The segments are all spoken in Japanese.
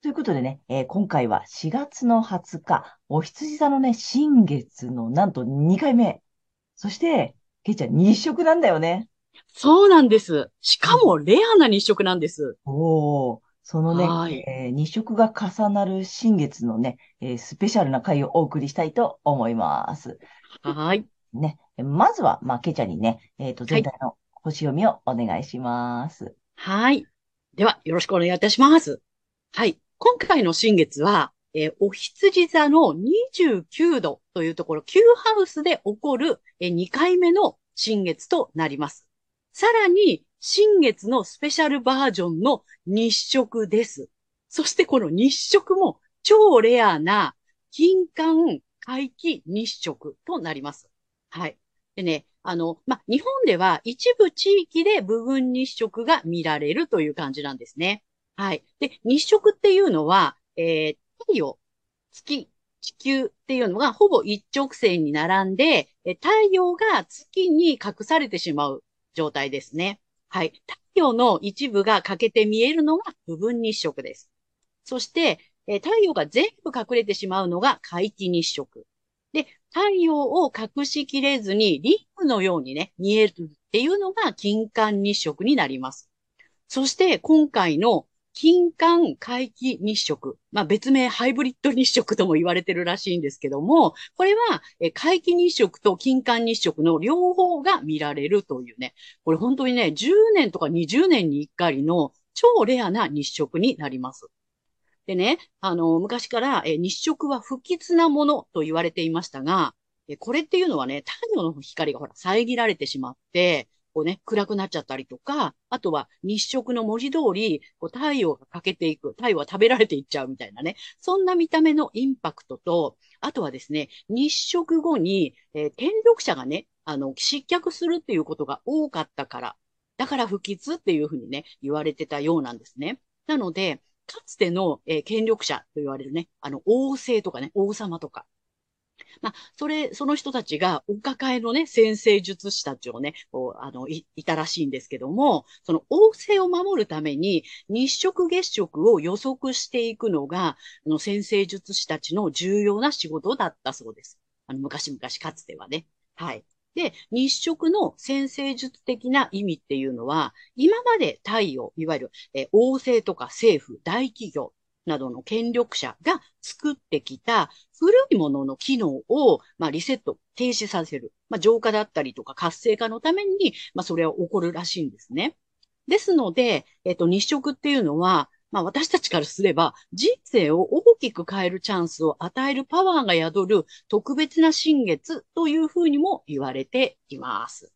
ということでね、えー、今回は4月の20日、お羊座のね、新月のなんと2回目。そして、けいちゃん日食なんだよね。そうなんです。しかもレアな日食なんです。おお、そのね、はい、えー、日食が重なる新月のね、えー、スペシャルな回をお送りしたいと思います。はい。ね、まずは、まあ、けいちゃんにね、えっ、ー、と、全体の星読みをお願いします。はい。では、よろしくお願いいたします。はい。今回の新月は、えー、お羊座の29度というところ、Q ハウスで起こる、えー、2回目の新月となります。さらに、新月のスペシャルバージョンの日食です。そしてこの日食も超レアな金環回帰日食となります。はい。でね、あの、ま日本では一部地域で部分日食が見られるという感じなんですね。はい。で、日食っていうのは、えー、太陽、月、地球っていうのがほぼ一直線に並んで、太陽が月に隠されてしまう状態ですね。はい。太陽の一部が欠けて見えるのが部分日食です。そして、え太陽が全部隠れてしまうのが皆既日食。で、太陽を隠しきれずにリングのようにね、見えるっていうのが金環日食になります。そして今回の金環回帰日食。まあ別名ハイブリッド日食とも言われてるらしいんですけども、これは回帰日食と金環日食の両方が見られるというね、これ本当にね、10年とか20年に1回の超レアな日食になります。でね、あの、昔から日食は不吉なものと言われていましたが、これっていうのはね、太陽の光がほら遮られてしまって、こうね、暗くなっちゃったりとか、あとは日食の文字通り、こう太陽が欠けていく、太陽は食べられていっちゃうみたいなね、そんな見た目のインパクトと、あとはですね、日食後に、えー、権力者がね、あの、失脚するっていうことが多かったから、だから不吉っていうふうにね、言われてたようなんですね。なので、かつての、えー、権力者と言われるね、あの、王政とかね、王様とか、まあ、それ、その人たちが、お抱えのね、先生術師たちをね、こう、あのい、いたらしいんですけども、その王政を守るために、日食月食を予測していくのが、あの、先生術師たちの重要な仕事だったそうです。あの、昔々かつてはね。はい。で、日食の先生術的な意味っていうのは、今まで太陽、いわゆる、え王政とか政府、大企業などの権力者が作ってきた古いものの機能を、まあ、リセット、停止させる。まあ、浄化だったりとか活性化のために、まあ、それは起こるらしいんですね。ですので、えっと、日食っていうのは、まあ私たちからすれば人生を大きく変えるチャンスを与えるパワーが宿る特別な新月というふうにも言われています。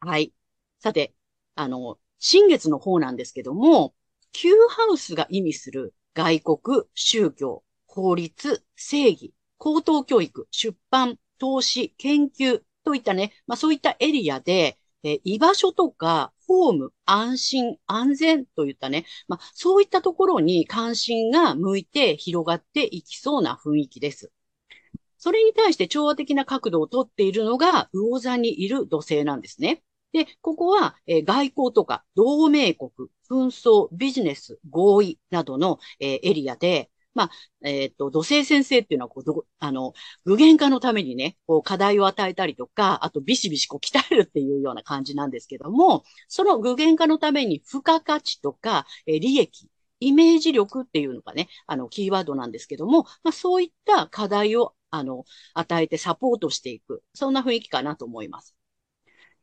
はい。さて、あの、新月の方なんですけども、Q ハウスが意味する外国、宗教、法律、正義、高等教育、出版、投資、研究といったね、まあそういったエリアで、え居場所とか、ホーム、安心、安全といったね、まあそういったところに関心が向いて広がっていきそうな雰囲気です。それに対して調和的な角度をとっているのが、魚座にいる土星なんですね。で、ここは、えー、外交とか同盟国、紛争、ビジネス、合意などの、えー、エリアで、まあ、えっ、ー、と、土星先生っていうのは、こう、あの、具現化のためにね、こう、課題を与えたりとか、あと、ビシビシこう、鍛えるっていうような感じなんですけども、その具現化のために、付加価値とか、え、利益、イメージ力っていうのがね、あの、キーワードなんですけども、まあ、そういった課題をあの、与えてサポートしていく。そんな雰囲気かなと思います。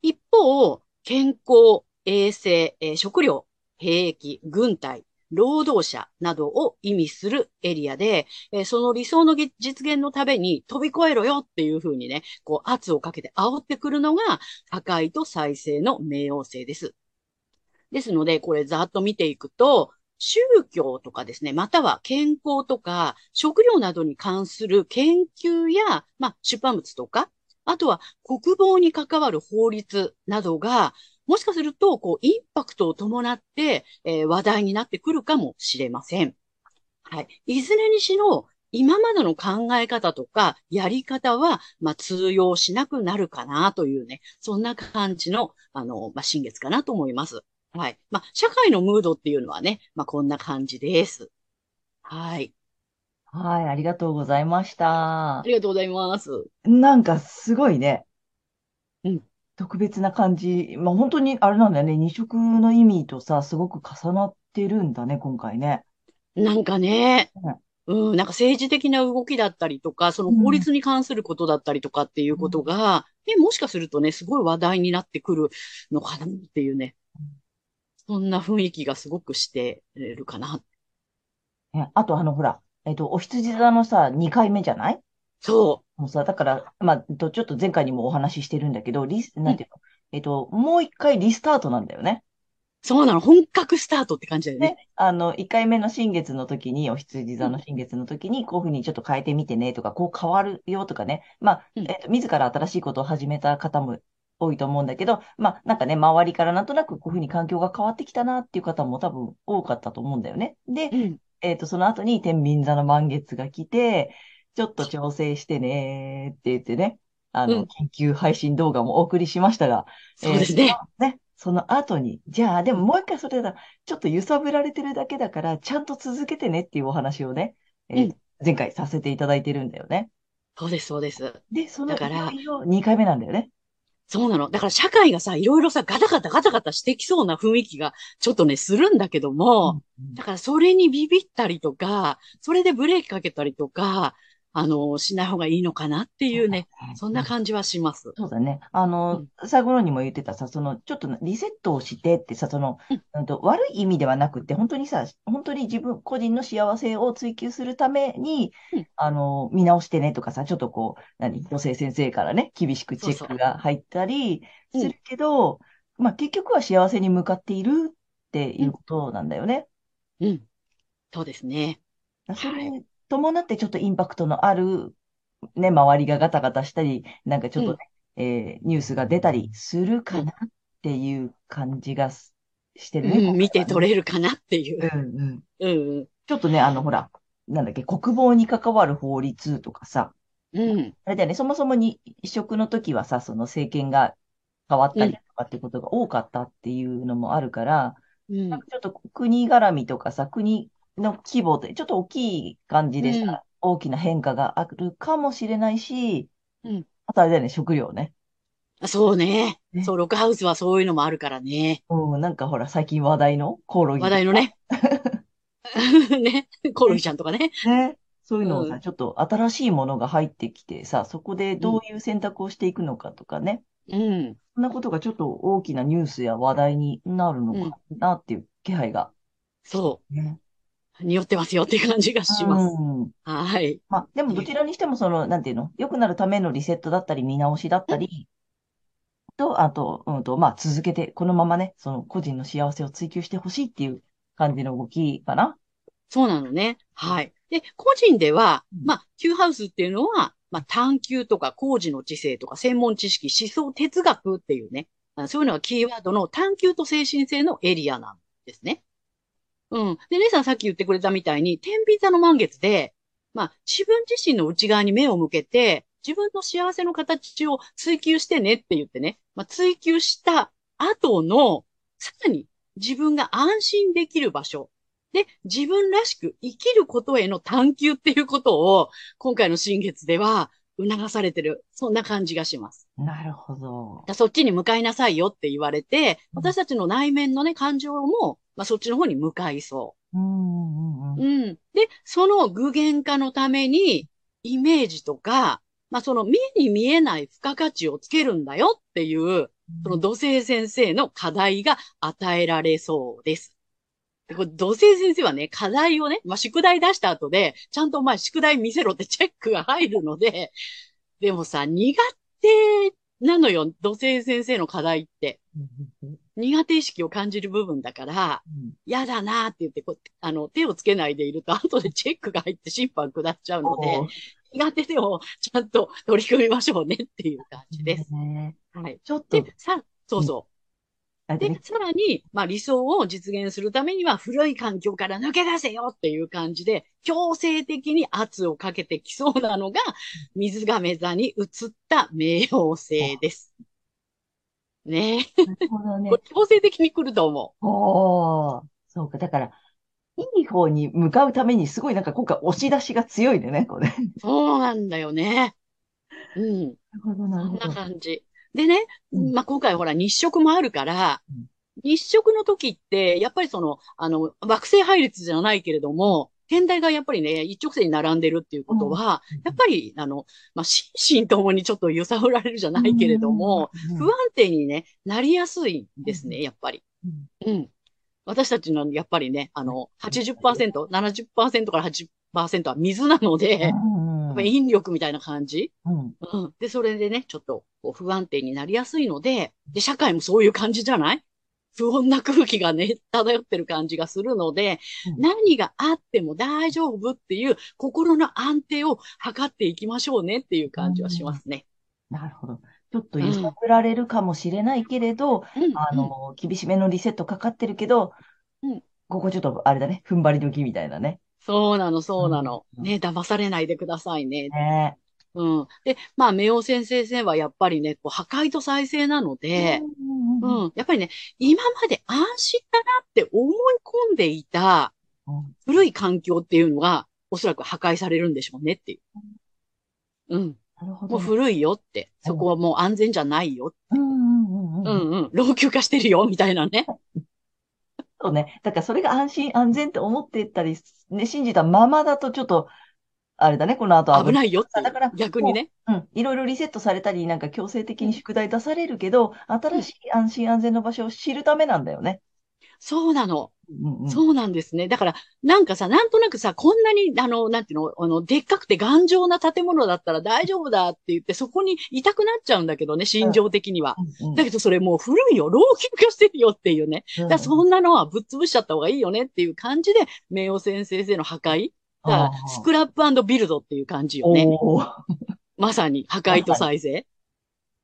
一方、健康、衛生、えー食料、兵役、軍隊、労働者などを意味するエリアで、えーその理想の実現のために飛び越えろよっていうふうにね、こう圧をかけて煽ってくるのが破壊と再生の冥王星です。ですので、これざっと見ていくと、宗教とかですね、または健康とか食料などに関する研究や、まあ、出版物とか、あとは国防に関わる法律などが、もしかすると、こう、インパクトを伴って、えー話題になってくるかもしれません。はい。いずれにしろ、今までの考え方とか、やり方は、まあ、通用しなくなるかなというね、そんな感じの、あの、まあ、新月かなと思います。はい。まあ、社会のムードっていうのはね、まあ、こんな感じです。はい。はい、ありがとうございましたあ。りがとうございます。なんかすごいね。うん特別な感じ。まあ本当にあれなんだよね。二色の意味とさ、すごく重なってるんだね、今回ね。なんかねうん、うん、なんか政治的な動きだったりとか、その法律に関することだったりとかっていうことが、ね、もしかするとね、すごい話題になってくるのかなっていうね。そんな雰囲気がすごくしてるかな。ねあとあのほら、えっと、お羊座のさ、2回目じゃない？そもうさ、だから、まあ、えっとちょっと前回にもお話ししてるんだけど、リス、なんていうの、えっと、もう一回リスタートなんだよね。う。そうなの。本格スタートって感じだよね。ね、あの、1回目の新月の時に、お羊座の新月の時に、こういうふうにちょっと変えてみてねとか、こう変わるよとかね。まあ、うんえっと、自ら新しいことを始めた方も多いと思うんだけど、まあ、なんかね、周りからなんとなくこういうふうに環境が変わってきたなっていう方も多分多かったと思うんだよね。で、うん。えっと、その後に天秤座の満月が来て、ちょっと調整してねって言ってね、あの、うん緊急配信動画もお送りしましたが、そうですね。えーそのね、その後に、じゃあ、でももう一回それだ、ちょっと揺さぶられてるだけだから、ちゃんと続けてねっていうお話をね、えーうん前回させていただいてるんだよね。そうです、そうです。で、そのだからいよいよ2回目なんだよね。そうなの。だから社会がさ、いろいろさ、ガタガタガタガタしてきそうな雰囲気がちょっとね、するんだけども、うんだからそれにビビったりとか、それでブレーキかけたりとか、あの、しない方がいいのかなっていうね、そんな感じはします。そうだね。あの、最後のにも言ってたさ、その、ちょっとリセットをしてってさ、その、うんうんと、悪い意味ではなくって、本当にさ、本当に自分、個人の幸せを追求するためにうん、あの、見直してねとかさ、ちょっとこう、何、女性先生からね、厳しくチェックが入ったりするけど、まあ結局は幸せに向かっているっていうことなんだよね。うん。そうですね。それに伴ってちょっとインパクトのある、ね、周りがガタガタしたり、なんかちょっとね、えーニュースが出たりするかなっていう感じがすしてるね。うん、見てれ取れるかなっていう。うんうん。うん、ちょっとね、あの、ほら、なんだっけ、国防に関わる法律とかさ、うん。あれだよね、そもそもに移植の時はさ、その政権が変わったりとかってことが多かったっていうのもあるから、うん。ちょっと国絡みとかさ、国の規模でちょっと大きい感じでさ、うん大きな変化があるかもしれないし、うんあとあれだよね、食料ね。そうね。ねそう、ロックハウスはそういうのもあるからね。うん、なんかほら、最近話題のコオロギ。話題のね。ね。コオロギちゃんとかね。ね。そういうのをさ、うんちょっと新しいものが入ってきてさ、そこでどういう選択をしていくのかとかね。うん。そんなことがちょっと大きなニュースや話題になるのかなっていう気配が。そね。う。匂ってますよっていう感じがします。うん。はい。まあ、でもどちらにしてもその、なんていうの、良くなるためのリセットだったり、見直しだったり、と、あと、うんと、まあ、続けて、このままね、その個人の幸せを追求してほしいっていう感じの動きかな。そうなのね。はい。で、個人ではうん、まあ、Q ハウスっていうのは、まあ、探求とか工事の知性とか専門知識、思想、哲学っていうね、そういうのがキーワードの探求と精神性のエリアなんですね。うん。で、姉さんさっき言ってくれたみたいに、天秤座の満月で、まあ、自分自身の内側に目を向けて、自分の幸せの形を追求してねって言ってね、まあ、追求した後の、さらに自分が安心できる場所、で、自分らしく生きることへの探求っていうことを、今回の新月では促されてる。そんな感じがします。なるほど。だそっちに向かいなさいよって言われて、うん私たちの内面のね、感情も、まあ、そっちの方に向かいそうんうんうんう。うん。で、その具現化のために、イメージとか、まあその目に見えない付加価値をつけるんだよっていう、その土星先生の課題が与えられそうです。でこれ土星先生はね、課題をね、まあ宿題出した後で、ちゃんとお前宿題見せろってチェックが入るので、でもさ、苦手なのよ、土星先生の課題って。苦手意識を感じる部分だから、嫌だなーって言ってこう、あの、手をつけないでいると、後でチェックが入って審判下っちゃうので、苦手でもちゃんと取り組みましょうねっていう感じです。ねはい。ちょっとで、、さ、そうそう。であれね、さらに、まあ理想を実現するためには古い環境から抜け出せよっていう感じで、強制的に圧をかけてきそうなのが、水亀座に移った冥王星です。ねえ。なるほどね。強制的に来ると思おー、そうか。だから、いい方に向かうためにすごいなんか今回押し出しが強いね、これ。なるう。そうなんだよね。うん。ほど、なるそんなほど。感じ。でね、うん。まあ、今回ほら日食もあるからうん、日食の時って、やっぱりその、あの、惑星配列じゃないけれども、天体がやっぱりね、一直線に並んでるっていうことは、やっぱり、あの、まあ、心身 ともにちょっと揺さぶられるじゃないけれども、うん、不安定にね、なりやすいんですね、やっぱり。うん。うん。私たちのやっぱりね、あの、80%、70%から80%は水なので、うん。やっぱり引力みたいな感じ。うん。うん。で、それでね、ちょっとこう不安定になりやすいので、で、社会もそういう感じじゃない？不穏な空気がね、漂ってる感じがするので、うん何があっても大丈夫っていう心の安定を図っていきましょうねっていう感じはしますね。なるほど。ちょっと揺さぶられるかもしれないけれど、うん。あの、厳しめのリセットかかってるけど、うんここちょっとあれだね、踏ん張り時みたいなね。そうなの、そうなの。うんね、騙されないでくださいね。ねうん。で、まあ、冥王先生はやっぱりね、こう破壊と再生なので、うんうんうん。やっぱりね、今まで安心だなって思い込んでいたうん古い環境っていうのが、おそらく破壊されるんでしょうねっていう。うん。もうなるほどね。古いよって。そこはもう安全じゃないよ。うんうんうんううん。んうん。老朽化してるよ、みたいなね。そうね。だからそれが安心安全って思ってたり、ね、信じたままだとちょっと、あれだね、この後危ないよ。だから逆にね。うん。いろいろリセットされたり、なんか強制的に宿題出されるけど、新しい安心安全の場所を知るためなんだよね。そうなの。うんうん。そうなんですね。だから、なんかさ、なんとなくさ、こんなに、あの、なんていうの、あの、でっかくて頑丈な建物だったら大丈夫だって言って、そこにいたくなっちゃうんだけどね、心情的には。うんうんだけどそれもう古いよ、老朽化してるよっていうね。だからそんなのはぶっ潰しちゃった方がいいよねっていう感じで、冥王先生の破壊。スクラップビルドっていう感じよね。まさに破壊と再生。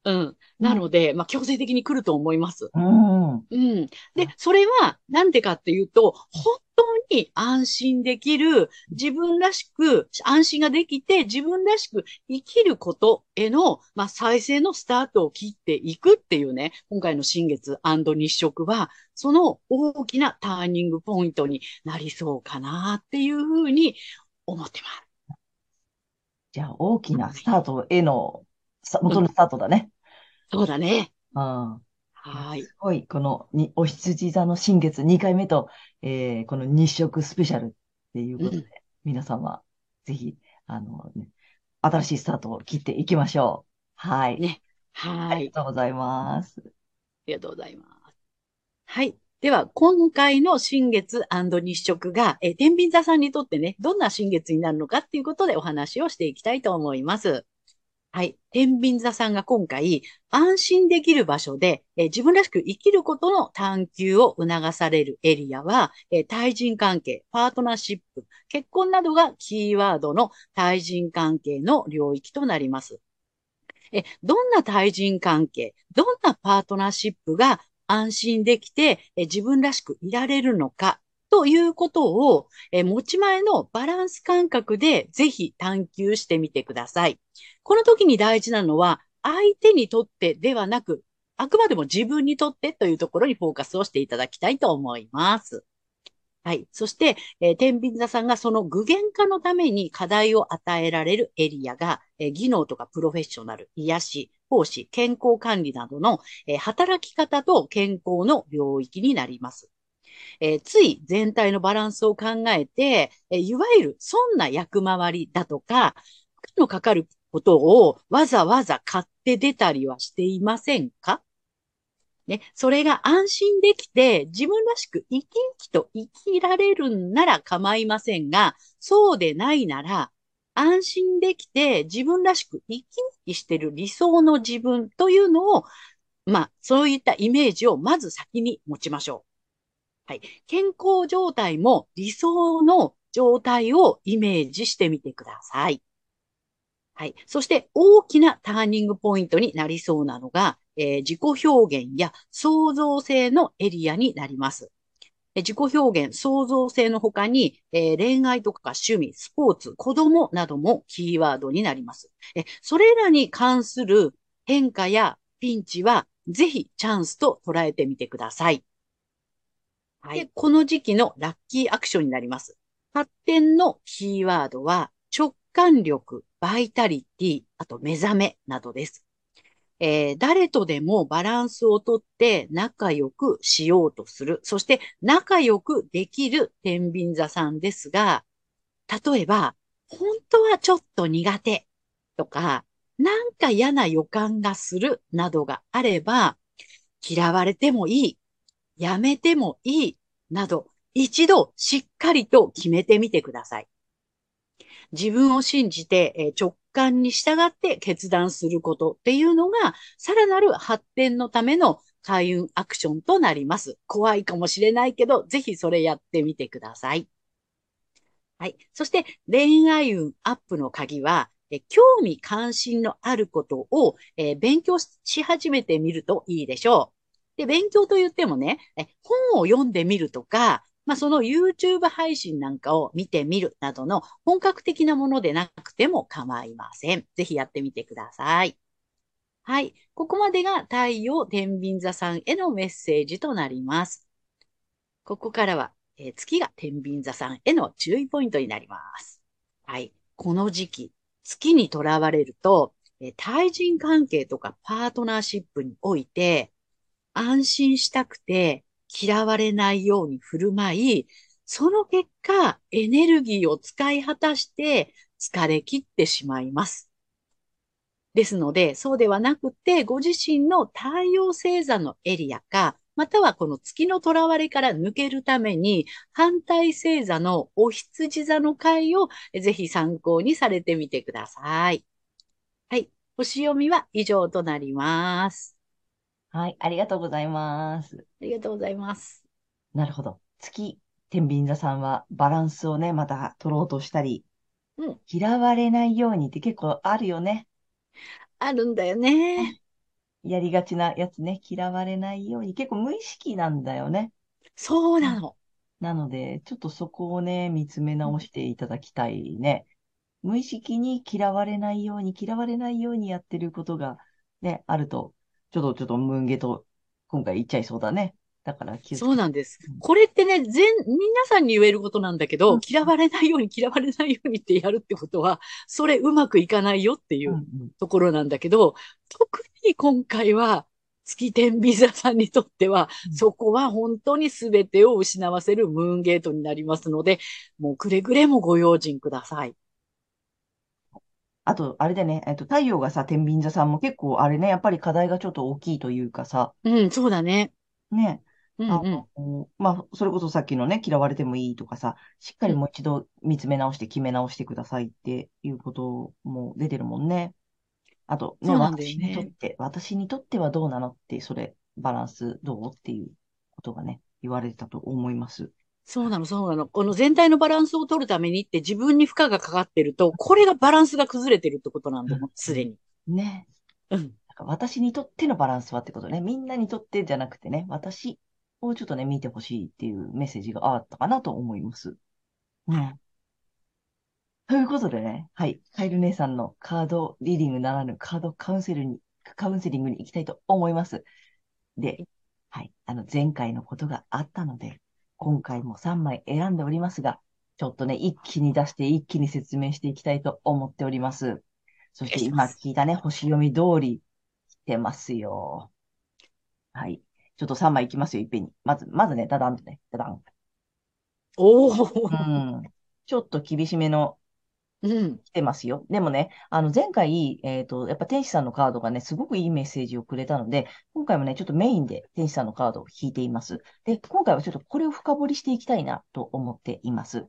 うん。なので、まあ、強制的に来ると思います。うん。うん。で、それは、なんでかっていうと、本当に安心できる、自分らしく、安心ができて、自分らしく生きることへの、まあ、再生のスタートを切っていくっていうね、今回の新月日食は、その大きなターニングポイントになりそうかなっていうふうに思ってます。じゃあ、大きなスタートへの、さ元のスタートだね。そうだね。うん。はい。すごい、このに、お羊座の新月2回目と、えーこの日食スペシャルっていうことで、うん皆様、ぜひ、あの、ね、新しいスタートを切っていきましょう。はい。ねはいあり。がとうございます。ありがとうございます。はい。では、今回の新月日食が、えー、天秤座さんにとってね、どんな新月になるのかっていうことでお話をしていきたいと思います。はい。天秤座さんが今回、安心できる場所で、え自分らしく生きることの探求を促されるエリアは、え対人関係、パートナーシップ、結婚などがキーワードの対人関係の領域となります。え、どんな対人関係、どんなパートナーシップが安心できて、え自分らしくいられるのか、ということを、え持ち前のバランス感覚でぜひ探求してみてください。この時に大事なのは、相手にとってではなく、あくまでも自分にとってというところにフォーカスをしていただきたいと思います。はい。そして、えー天秤座さんがその具現化のために課題を与えられるエリアが、えー技能とかプロフェッショナル、癒し、奉仕、健康管理などの、えー働き方と健康の領域になります。えーつい全体のバランスを考えて、えーいわゆる損な役回りだとか、不可のかかることをわざわざ買って出たりはしていませんか？ね、それが安心できて自分らしく生き生きと生きられるんなら構いませんが、そうでないなら、安心できて自分らしく生き生きしてる理想の自分というのを、まあ、そういったイメージをまず先に持ちましょう。はい。健康状態も理想の状態をイメージしてみてください。はい。そして大きなターニングポイントになりそうなのが、えー、自己表現や創造性のエリアになります。え自己表現、創造性の他に、えー、恋愛とか趣味、スポーツ、子供などもキーワードになります。えそれらに関する変化やピンチは、ぜひチャンスと捉えてみてください。はい。この時期のラッキーアクションになります。発展のキーワードは、直感力、バイタリティ、あと目覚めなどです。えー、誰とでもバランスをとって仲良くしようとする。そして仲良くできる天秤座さんですが、例えば、本当はちょっと苦手とか、なんか嫌な予感がするなどがあれば、嫌われてもいい、やめてもいいなど、一度しっかりと決めてみてください。自分を信じて、え直感に従って決断することっていうのが、さらなる発展のための開運アクションとなります。怖いかもしれないけど、ぜひそれやってみてください。はい。そして恋愛運アップの鍵は、え興味関心のあることを、え勉強し始めてみるといいでしょう。で、勉強と言ってもね、本を読んでみるとか、まあ、その YouTube 配信なんかを見てみるなどの本格的なものでなくても構いません。ぜひやってみてください。はい。ここまでが太陽天秤座さんへのメッセージとなります。ここからは、えー、月が天秤座さんへの注意ポイントになります。はい。この時期、月にとらわれると、えー、対人関係とかパートナーシップにおいて、安心したくて、嫌われないように振る舞い、その結果、エネルギーを使い果たして疲れ切ってしまいます。ですので、そうではなくて、ご自身の太陽星座のエリアか、またはこの月の囚われから抜けるために、反対星座のお羊座の回をぜひ参考にされてみてください。はい。星読みは以上となります。はい、ありがとうございます。ありがとうございます。なるほど。月、天秤座さんはバランスをね、また取ろうとしたり、うん。嫌われないようにって結構あるよね。あるんだよね。やりがちなやつね、嫌われないように結構無意識なんだよね。そうなの。なので、ちょっとそこをね、見つめ直していただきたいね。無意識に嫌われないように、嫌われないようにやってることがね、あるとちょっと、ちょっと、ムンゲと、今回言っちゃいそうだね。だから気そうなんです。これってね、全、皆さんに言えることなんだけど、うん、嫌われないように嫌われないようにってやるってことは、それうまくいかないよっていうところなんだけど、特に今回は、月天秤座さんにとっては、うん、そこは本当に全てを失わせるムーンゲートになりますので、もうくれぐれもご用心ください。あと、あれだね、えっと、太陽がさ、天秤座さんも結構、あれね、やっぱり課題がちょっと大きいというかさ、うん、そうだね。ね、うんあうん。の、まあ、それこそさっきのね、嫌われてもいいとかさ、しっかりもう一度見つめ直して決め直してくださいっていうことも出てるもんね。あと、ね、そうなんだよ私にとっね。て、私にとってはどうなのって、それ、バランスどうっていうことがね、言われてたと思います。そうなの、そうなの。この全体のバランスを取るためにって自分に負荷がかかってると、これがバランスが崩れてるってことなんだもん、すでに。ね。うん。私にとってのバランスはってことね。みんなにとってじゃなくてね、私をちょっとね、見てほしいっていうメッセージがあったかなと思います。うん。ということでね、はい。カエル姉さんのカードリーディングならぬカードカウンセルに、カウンセリングに行きたいと思います。で、はい。あの、前回のことがあったので、今回も3枚選んでおりますが、ちょっとね、一気に出して一気に説明していきたいと思っております。そして今聞いたね、星読み通り来てますよ。はい。ちょっと3枚いきますよ、いっぺんに。まず、まずね、ダダンとね、ダダン。おお。うん。ちょっと厳しめのうん。来てますよ。でもね、あの前回、えっと、やっぱ天使さんのカードがね、すごくいいメッセージをくれたので、今回もね、ちょっとメインで天使さんのカードを引いています。で、今回はちょっとこれを深掘りしていきたいなと思っています。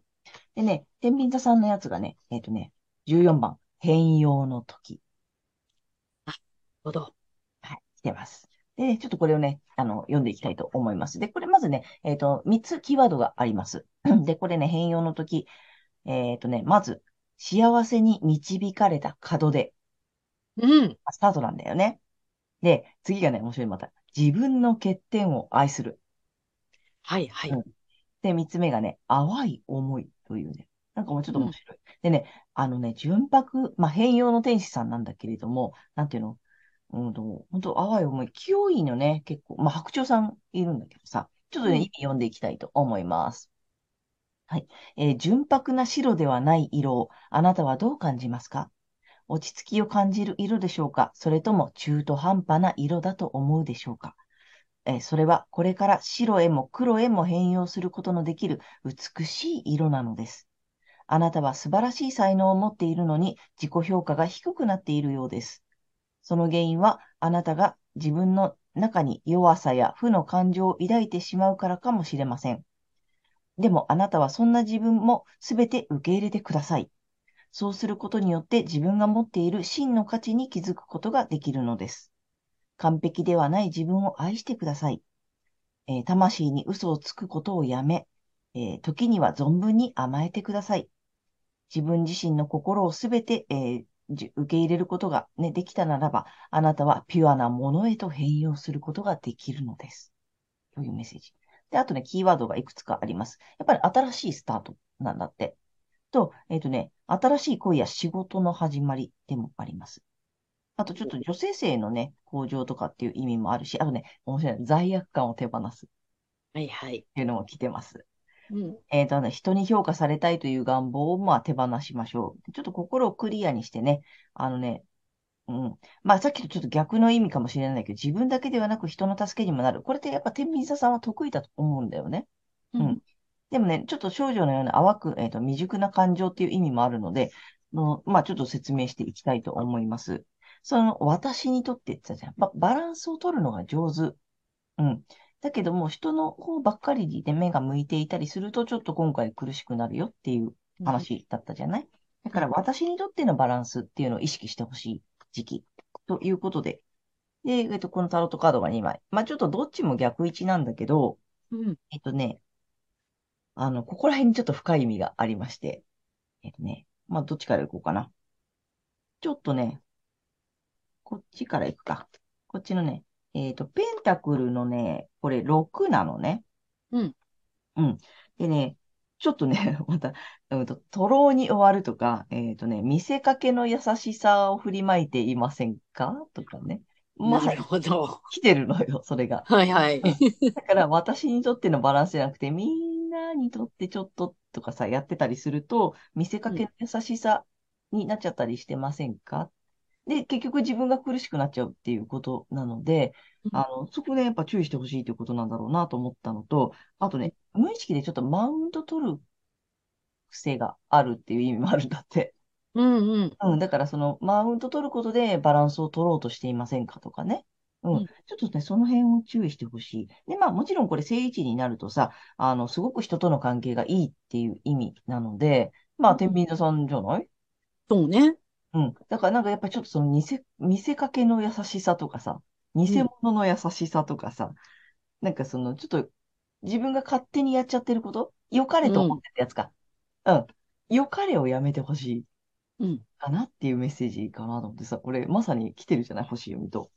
でね、天秤座さんのやつがね、えっとね、14番、変容の時。なるほど。はい、来てます。で、ちょっとこれをね、あの、読んでいきたいと思います。で、これまずね、えっと、3つキーワードがあります。で、これね、変容の時、えっとね、まず、幸せに導かれた門出。うん。スタートなんだよね。で、次がね、面白いまた。自分の欠点を愛する。はい、はい。うんで、三つ目がね、淡い思いというね。なんかもうちょっと面白い。でね、あのね、純白、まあ、変容の天使さんなんだけれども、なんていうの？うんと、本当淡い思い。清いのね、結構。まあ、白鳥さんいるんだけどさ、ちょっとね、うん意味読んでいきたいと思います。はい。えー純白な白ではない色を、あなたはどう感じますか？落ち着きを感じる色でしょうか？それとも中途半端な色だと思うでしょうか？えーそれはこれから白へも黒へも変容することのできる美しい色なのです。あなたは素晴らしい才能を持っているのに自己評価が低くなっているようです。その原因はあなたが自分の中に弱さや負の感情を抱いてしまうからかもしれません。でもあなたはそんな自分もすべて受け入れてください。そうすることによって自分が持っている真の価値に気づくことができるのです。完璧ではない自分を愛してください。えー魂に嘘をつくことをやめ、えー時には存分に甘えてください。自分自身の心をすべて、えー受け入れることが、ね、できたならば、あなたはピュアなものへと変容することができるのです。というメッセージ。で、あとね、キーワードがいくつかあります。やっぱり新しいスタートなんだって。と、えっ、とね、新しい恋や仕事の始まりでもあります。あとちょっと女性性のね、向上とかっていう意味もあるし、あとね、面白い。罪悪感を手放すっはい、はい。ていうのも来てます。うん。えっ、とね、人に評価されたいという願望をまあ手放しましょう。ちょっと心をクリアにしてね、あのね、うん。まあさっきとちょっと逆の意味かもしれないけど、自分だけではなく人の助けにもなる。これってやっぱ天秤座さんは得意だと思うんだよね。うんでもね、ちょっと少女のような淡く、えっ、と、未熟な感情っていう意味もあるので、のまあちょっと説明していきたいと思います。その、私にとってって言ったじゃん。ばバランスを取るのが上手。うん。だけども、人の方ばっかりで目が向いていたりすると、ちょっと今回苦しくなるよっていう話だったじゃない？だから私にとってのバランスっていうのを意識してほしい時期ということで。で、えっと、このタロットカードが2枚。まあちょっとどっちも逆位置なんだけど、うん。えっとね、あの、ここら辺にちょっと深い意味がありまして、えっとね、まあどっちから行こうかな。ちょっとね、こっちから行くか。こっちのね、えっと、ペンタクルのね、これ6なのね。うん。うん。でね、ちょっとね、また、うんと、徒労に終わるとか、えっとね、見せかけの優しさを振りまいていませんか？とかね。なるほど。来てるのよ、それが。はい、はい。だから私にとってのバランスじゃなくて、みんなにとってちょっととかさ、やってたりすると、見せかけの優しさになっちゃったりしてませんか？で、結局自分が苦しくなっちゃうっていうことなので、うんあの、そこでやっぱ注意してほしいということなんだろうなと思ったのと、あとね、無意識でちょっとマウント取る癖があるっていう意味もあるんだって。うん、うん。うん、だからそのマウント取ることでバランスを取ろうとしていませんかとかね。うん、うんちょっとね、その辺を注意してほしい。で、まあもちろんこれ正位置になるとさ、あの、すごく人との関係がいいっていう意味なので、まあ天秤座さんじゃない？そうね。うん。だからなんかやっぱりちょっとその見せ、見せかけの優しさとかさ、偽物の優しさとかさ、なんかそのちょっと自分が勝手にやっちゃってること、良かれと思ってるやつか。うん。良かれをやめてほしい。うん。かなっていうメッセージかなと思ってさ、これまさに来てるじゃない、星読みと。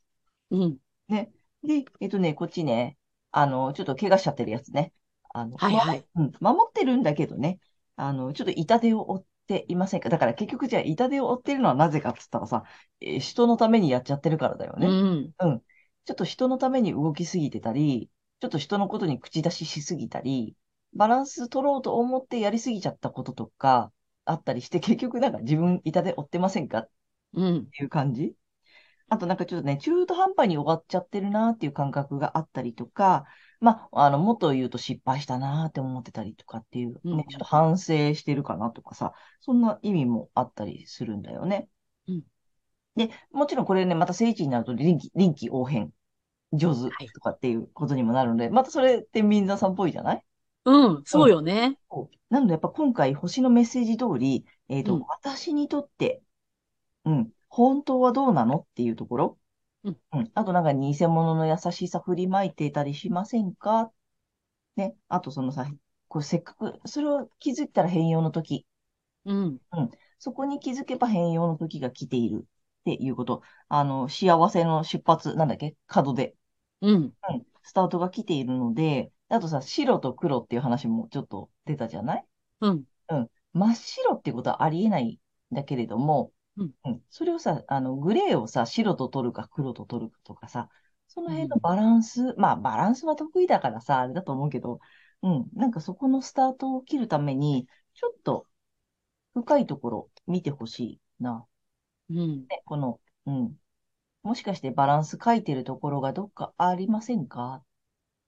うん。ね。で、えっとね、こっちね、あの、ちょっと怪我しちゃってるやつね。あの、はいはい。うん、守ってるんだけどね、あの、ちょっと痛手を負っていませんか？だから結局じゃあ痛手を負ってるのはなぜかっつったらさ、えー人のためにやっちゃってるからだよね。うん。うん。ちょっと人のために動きすぎてたり、ちょっと人のことに口出ししすぎたり、バランス取ろうと思ってやりすぎちゃったこととかあったりして、結局なんか自分痛手負ってませんか？っうん。ていう感じあとなんかちょっとね、中途半端に終わっちゃってるなっていう感覚があったりとか、まあ、あの、もっと言うと失敗したなって思ってたりとかっていう、うんね、ちょっと反省してるかなとかさ、そんな意味もあったりするんだよね。うんで、もちろんこれね、また聖地になると臨機、臨機応変、上手はい。とかっていうことにもなるので、またそれってみんなさんっぽいじゃない？うん、そうよね。なので、やっぱ今回、星のメッセージ通り、えっと、うん。私にとって、うん、本当はどうなのっていうところ、うん。うん、あとなんか偽物の優しさ振りまいてたりしませんか？ね、あとそのさ、こうせっかく、それを気づいたら変容の時、うん。そこに気づけば変容の時が来ているっていうこと、あの、幸せの出発、なんだっけ？角で、うん。うん、スタートが来ているので、あとさ、白と黒っていう話もちょっと出たじゃない？うん。真っ白ってことはありえないんだけれども、うん。それをさ、あの、グレーをさ、白と取るか黒と取るかとかさ、その辺のバランス、まあ、バランスは得意だからさ、あれだと思うけど、うん、なんかそこのスタートを切るために、ちょっと深いところ見てほしいな。うん。ね、この、うん。もしかしてバランス書いてるところがどっかありませんか？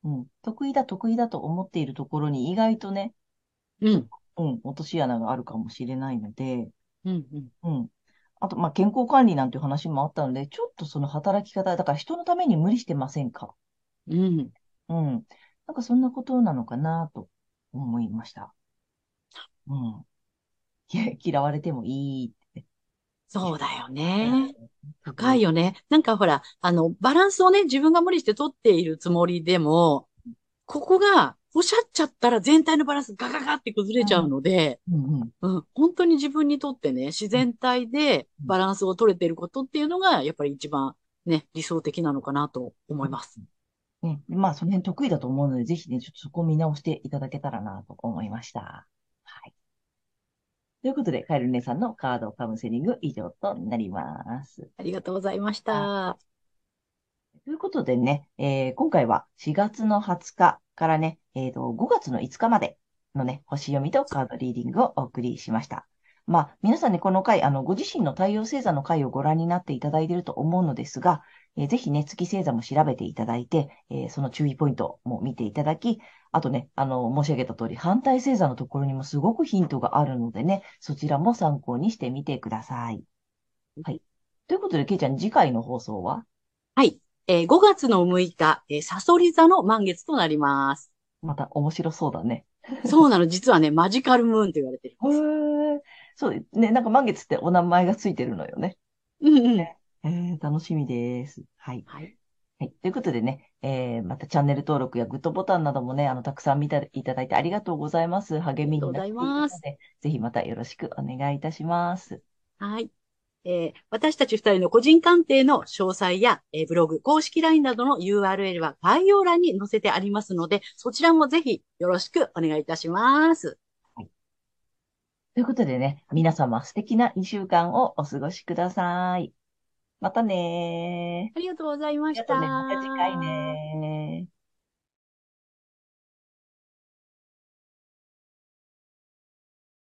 うん。得意だ、得意だと思っているところに意外とね、うん。うん、落とし穴があるかもしれないので、うん。うん。うん。あと、まあ、健康管理なんていう話もあったので、ちょっとその働き方、だから人のために無理してませんか？うん。うん。なんかそんなことなのかなと思いました。うん。嫌われてもいい。そうだよね。深いよね。なんかほら、あの、バランスをね、自分が無理して取っているつもりでも、ここが、おっしゃっちゃったら全体のバランスガガガって崩れちゃうので、うんうん。うん、本当に自分にとってね、自然体でバランスを取れてることっていうのが、やっぱり一番ね、理想的なのかなと思います。ね、まあ、その辺得意だと思うので、ぜひね、ちょっとそこを見直していただけたらなと思いました。はい。ということで、カエル姉さんのカードカウンセリング以上となります。ありがとうございました。ということでね、えー今回は4月の20日からね、えーと、5月の5日までのね、星読みとカードリーディングをお送りしました。まあ、皆さんね、この回、あの、ご自身の太陽星座の回をご覧になっていただいていると思うのですが、えーぜひね、月星座も調べていただいて、えーその注意ポイントも見ていただき、あとね、あの、申し上げた通り、反対星座のところにもすごくヒントがあるのでね、そちらも参考にしてみてください。はい。ということで、けいちゃん、次回の放送は？はい。えー5月の6日、えーサソリ座の満月となります。また面白そうだね。そうなの、実はね、マジカルムーンと言われてるんです。そうね、なんか満月ってお名前がついてるのよね。うんうん。えー、楽しみです。はい。はい。はい。ということでね、えー、またチャンネル登録やグッドボタンなどもね、あの、たくさん見ていただいてありがとうございます。励みになっていますで、ぜひまたよろしくお願いいたします。はい。えー私たち二人の個人鑑定の詳細や、えーブログ、公式 LINE などの URL は概要欄に載せてありますので、そちらもぜひよろしくお願いいたします。ということでね、皆様素敵な2週間をお過ごしください。またねー。ありがとうございました。ありがとうね。また次回ね